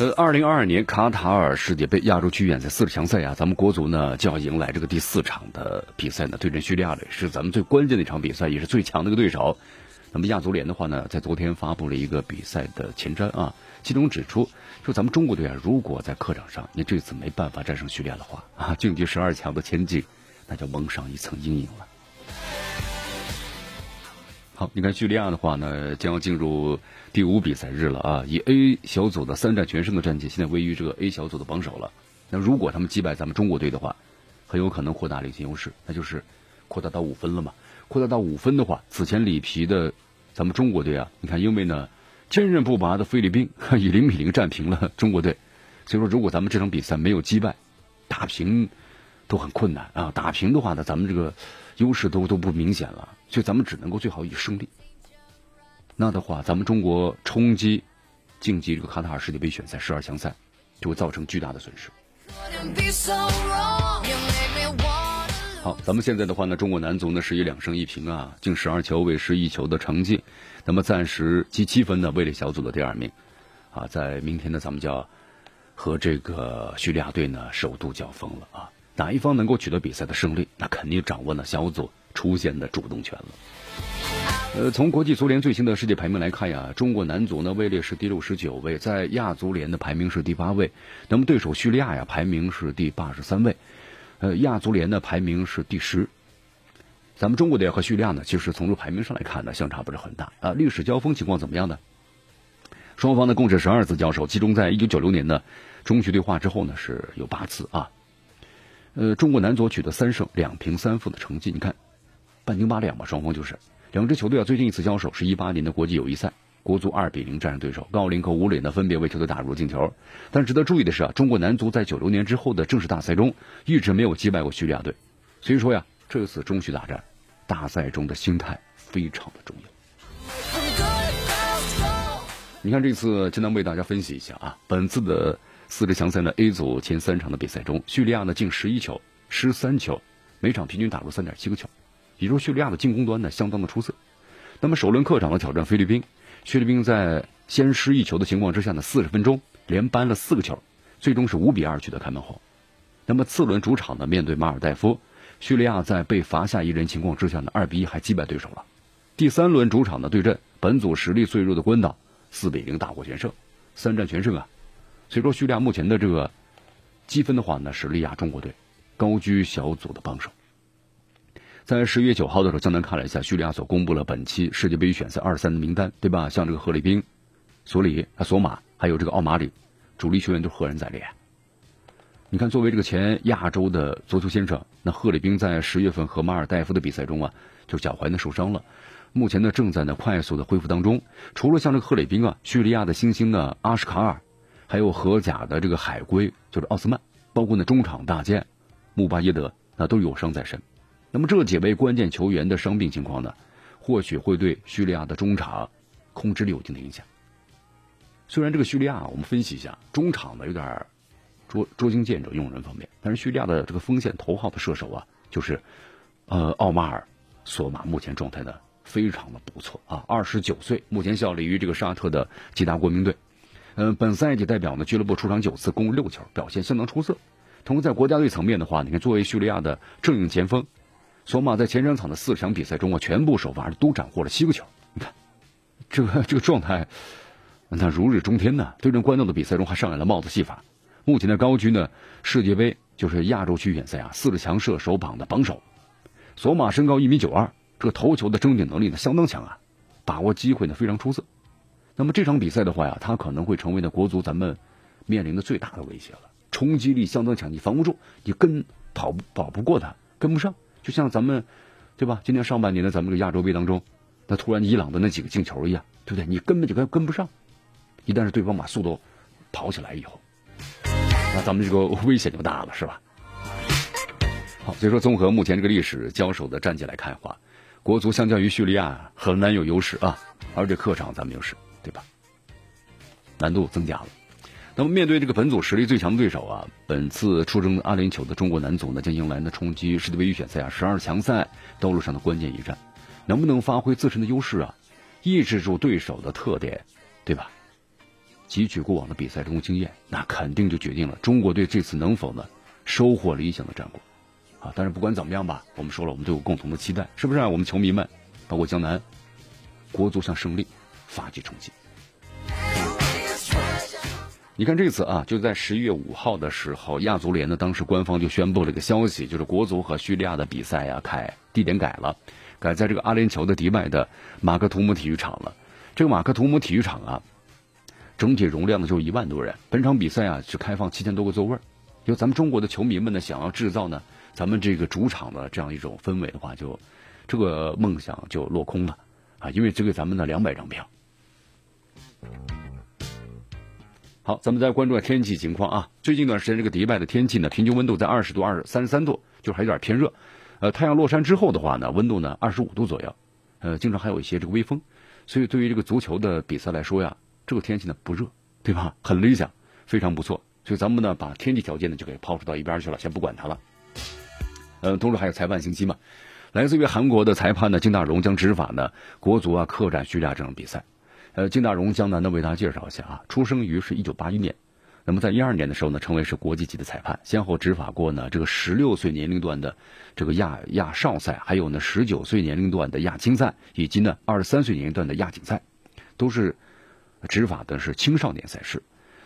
呃，二零二二年卡塔尔世界杯亚洲区远赛四十强赛啊，咱们国足呢就要迎来这个第四场的比赛呢，对阵叙利亚队，是咱们最关键的一场比赛，也是最强的一个对手。那么亚足联的话呢，在昨天发布了一个比赛的前瞻啊，其中指出，说咱们中国队啊，如果在客场上你这次没办法战胜叙利亚的话啊，晋级十二强的前景那就蒙上一层阴影了。好，你看叙利亚的话呢，将要进入第五比赛日了啊！以 A 小组的三战全胜的战绩，现在位于这个 A 小组的榜首了。那如果他们击败咱们中国队的话，很有可能扩大领先优势，那就是扩大到五分了嘛？扩大到五分的话，此前里皮的咱们中国队啊，你看，因为呢坚韧不拔的菲律宾 以零比零战平了中国队，所以说如果咱们这场比赛没有击败，打平都很困难啊！打平的话呢，咱们这个优势都都不明显了。所以咱们只能够最好以胜利。那的话，咱们中国冲击晋级这个卡塔尔世界杯选赛十二强赛，就会造成巨大的损失。好，咱们现在的话呢，中国男足呢是以两胜一平啊，进十二球，未失一球的成绩，那么暂时积七分呢，位列小组的第二名。啊，在明天呢，咱们就要和这个叙利亚队呢首度交锋了啊。哪一方能够取得比赛的胜利，那肯定掌握了小组。出现的主动权了。呃，从国际足联最新的世界排名来看呀，中国男足呢位列是第六十九位，在亚足联的排名是第八位。那么对手叙利亚呀，排名是第八十三位。呃，亚足联的排名是第十。咱们中国队和叙利亚呢，其实从这排名上来看呢，相差不是很大啊。历史交锋情况怎么样呢？双方呢共是十二次交手，其中在一九九六年的中叙对话之后呢，是有八次啊。呃，中国男足取得三胜两平三负的成绩，你看。半斤八两吧，双方就是两支球队啊。最近一次交手是一八年的国际友谊赛，国足二比零战胜对手，高林和吴磊呢分别为球队打入进球。但值得注意的是啊，中国男足在九六年之后的正式大赛中一直没有击败过叙利亚队，所以说呀，这次中叙大战，大赛中的心态非常的重要。你看这次，简单为大家分析一下啊，本次的四支强赛呢 A 组前三场的比赛中，叙利亚呢进十一球，失三球，每场平均打入三点七个球。比如叙利亚的进攻端呢，相当的出色。那么首轮客场的挑战菲律宾，菲律宾在先失一球的情况之下呢，四十分钟连扳了四个球，最终是五比二取得开门红。那么次轮主场呢，面对马尔代夫，叙利亚在被罚下一人情况之下呢，二比一还击败对手了。第三轮主场的对阵本组实力最弱的关岛，四比零大获全胜，三战全胜啊。所以说叙利亚目前的这个积分的话呢，是利亚中国队高居小组的榜首。在十一月九号的时候，江南看了一下叙利亚所公布了本期世界杯预选赛二三的名单，对吧？像这个赫里宾、索里、啊索马，还有这个奥马里，主力球员都赫然在列。你看，作为这个前亚洲的足球先生，那赫里宾在十月份和马尔代夫的比赛中啊，就脚踝呢受伤了，目前呢正在呢快速的恢复当中。除了像这个赫里宾啊，叙利亚的新星呢阿什卡尔，还有荷甲的这个海龟就是奥斯曼，包括呢中场大将穆巴耶德，那都有伤在身。那么这几位关键球员的伤病情况呢，或许会对叙利亚的中场控制力有一定的影响。虽然这个叙利亚我们分析一下，中场呢有点捉捉襟见肘用人方面，但是叙利亚的这个锋线头号的射手啊，就是呃奥马尔索马，目前状态呢非常的不错啊，二十九岁，目前效力于这个沙特的吉达国民队。嗯，本赛季代表呢俱乐部出场九次，攻六球，表现相当出色。同时在国家队层面的话，你看作为叙利亚的正印前锋。索马在前两场的四场比赛中啊，全部首发都斩获了七个球。你看，这个这个状态，那如日中天呢。对阵关岛的比赛中还上演了帽子戏法。目前的高居呢，世界杯就是亚洲区选赛啊，四个强射手榜的榜首。索马身高一米九二，这个头球的争顶能力呢相当强啊，把握机会呢非常出色。那么这场比赛的话呀，他可能会成为呢国足咱们面临的最大的威胁了。冲击力相当强，你防不住，你跟跑不跑不过他，跟不上。就像咱们，对吧？今年上半年的咱们这个亚洲杯当中，那突然伊朗的那几个进球一样，对不对？你根本就跟跟不上。一旦是对方把速度跑起来以后，那咱们这个危险就大了，是吧？好，所以说综合目前这个历史交手的战绩来看的话，国足相较于叙利亚很难有优势啊，而且客场咱们优势，对吧？难度增加了。那么面对这个本组实力最强的对手啊，本次出征阿联酋的中国男足呢，将迎来的冲击世界杯预选赛啊十二强赛道路上的关键一战，能不能发挥自身的优势啊，抑制住对手的特点，对吧？汲取过往的比赛中经验，那肯定就决定了中国队这次能否呢收获理想的战果。啊，但是不管怎么样吧，我们说了，我们都有共同的期待，是不是？我们球迷们，包括江南，国足向胜利发起冲击。你看这次啊，就在十一月五号的时候，亚足联呢当时官方就宣布了一个消息，就是国足和叙利亚的比赛呀改地点改了，改在这个阿联酋的迪拜的马克图姆体育场了。这个马克图姆体育场啊，整体容量呢就一万多人，本场比赛啊是开放七千多个座位就咱们中国的球迷们呢想要制造呢。咱们这个主场的这样一种氛围的话，就这个梦想就落空了啊！因为只给咱们的两百张票。好，咱们再关注下天气情况啊。最近一段时间，这个迪拜的天气呢，平均温度在二十度、二三十三度，就还有点偏热。呃，太阳落山之后的话呢，温度呢二十五度左右，呃，经常还有一些这个微风。所以对于这个足球的比赛来说呀，这个天气呢不热，对吧？很理想，非常不错。所以咱们呢，把天气条件呢就给抛出到一边去了，先不管它了。呃，同时还有裁判信息嘛？来自于韩国的裁判呢，金大荣将执法呢国足啊客战叙利亚这场比赛。呃，金大荣江南呢为大家介绍一下啊，出生于是一九八一年，那么在一二年的时候呢，成为是国际级的裁判，先后执法过呢这个十六岁年龄段的这个亚亚少赛，还有呢十九岁年龄段的亚青赛，以及呢二十三岁年龄段的亚锦赛，都是执法的是青少年赛事。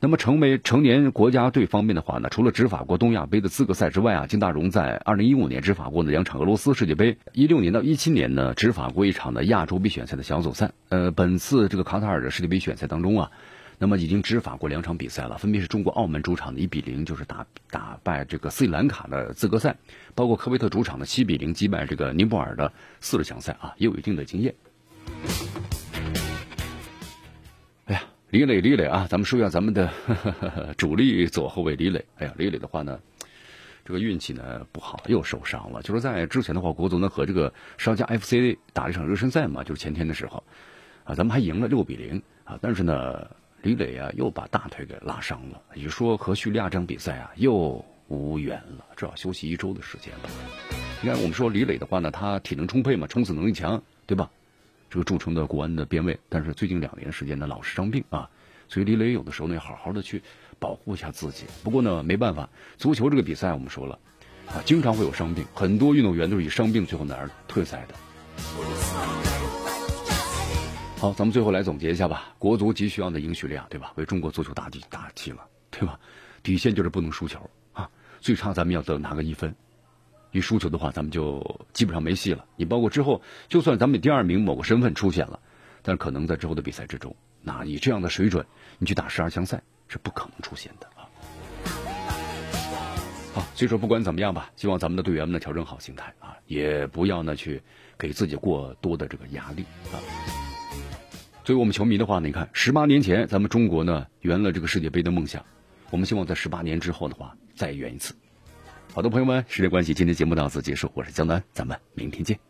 那么，成为成年国家队方面的话呢，除了执法过东亚杯的资格赛之外啊，金大荣在二零一五年执法过的两场俄罗斯世界杯，一六年到一七年呢执法过一场的亚洲杯选赛的小组赛。呃，本次这个卡塔尔的世界杯选赛当中啊，那么已经执法过两场比赛了，分别是中国澳门主场的一比零就是打打败这个斯里兰卡的资格赛，包括科威特主场的七比零击败这个尼泊尔的四十强赛啊，也有一定的经验。李磊，李磊啊，咱们说一下咱们的 主力左后卫李磊。哎呀，李磊的话呢，这个运气呢不好，又受伤了。就是在之前的话，国足呢和这个商家 FC 打了一场热身赛嘛，就是前天的时候啊，咱们还赢了六比零啊。但是呢，李磊啊又把大腿给拉伤了，也就说和叙利亚这场比赛啊又无缘了，至少休息一周的时间吧。你看，我们说李磊的话呢，他体能充沛嘛，冲刺能力强，对吧？这个著称的国安的边卫，但是最近两年时间呢，老是伤病啊，所以李磊有的时候呢，要好好的去保护一下自己。不过呢，没办法，足球这个比赛我们说了啊，经常会有伤病，很多运动员都是以伤病最后呢而退赛的。好，咱们最后来总结一下吧，国足急需要的赢叙利亚，对吧？为中国足球打底打气了，对吧？底线就是不能输球啊，最差咱们要得拿个一分。一输球的话，咱们就基本上没戏了。你包括之后，就算咱们第二名某个身份出现了，但是可能在之后的比赛之中，那以这样的水准，你去打十二强赛是不可能出现的啊。好，所以说不管怎么样吧，希望咱们的队员们呢调整好心态啊，也不要呢去给自己过多的这个压力啊。作为我们球迷的话，你看，十八年前咱们中国呢圆了这个世界杯的梦想，我们希望在十八年之后的话再圆一次。好的，朋友们，时间关系，今天节目到此结束。我是江南，咱们明天见。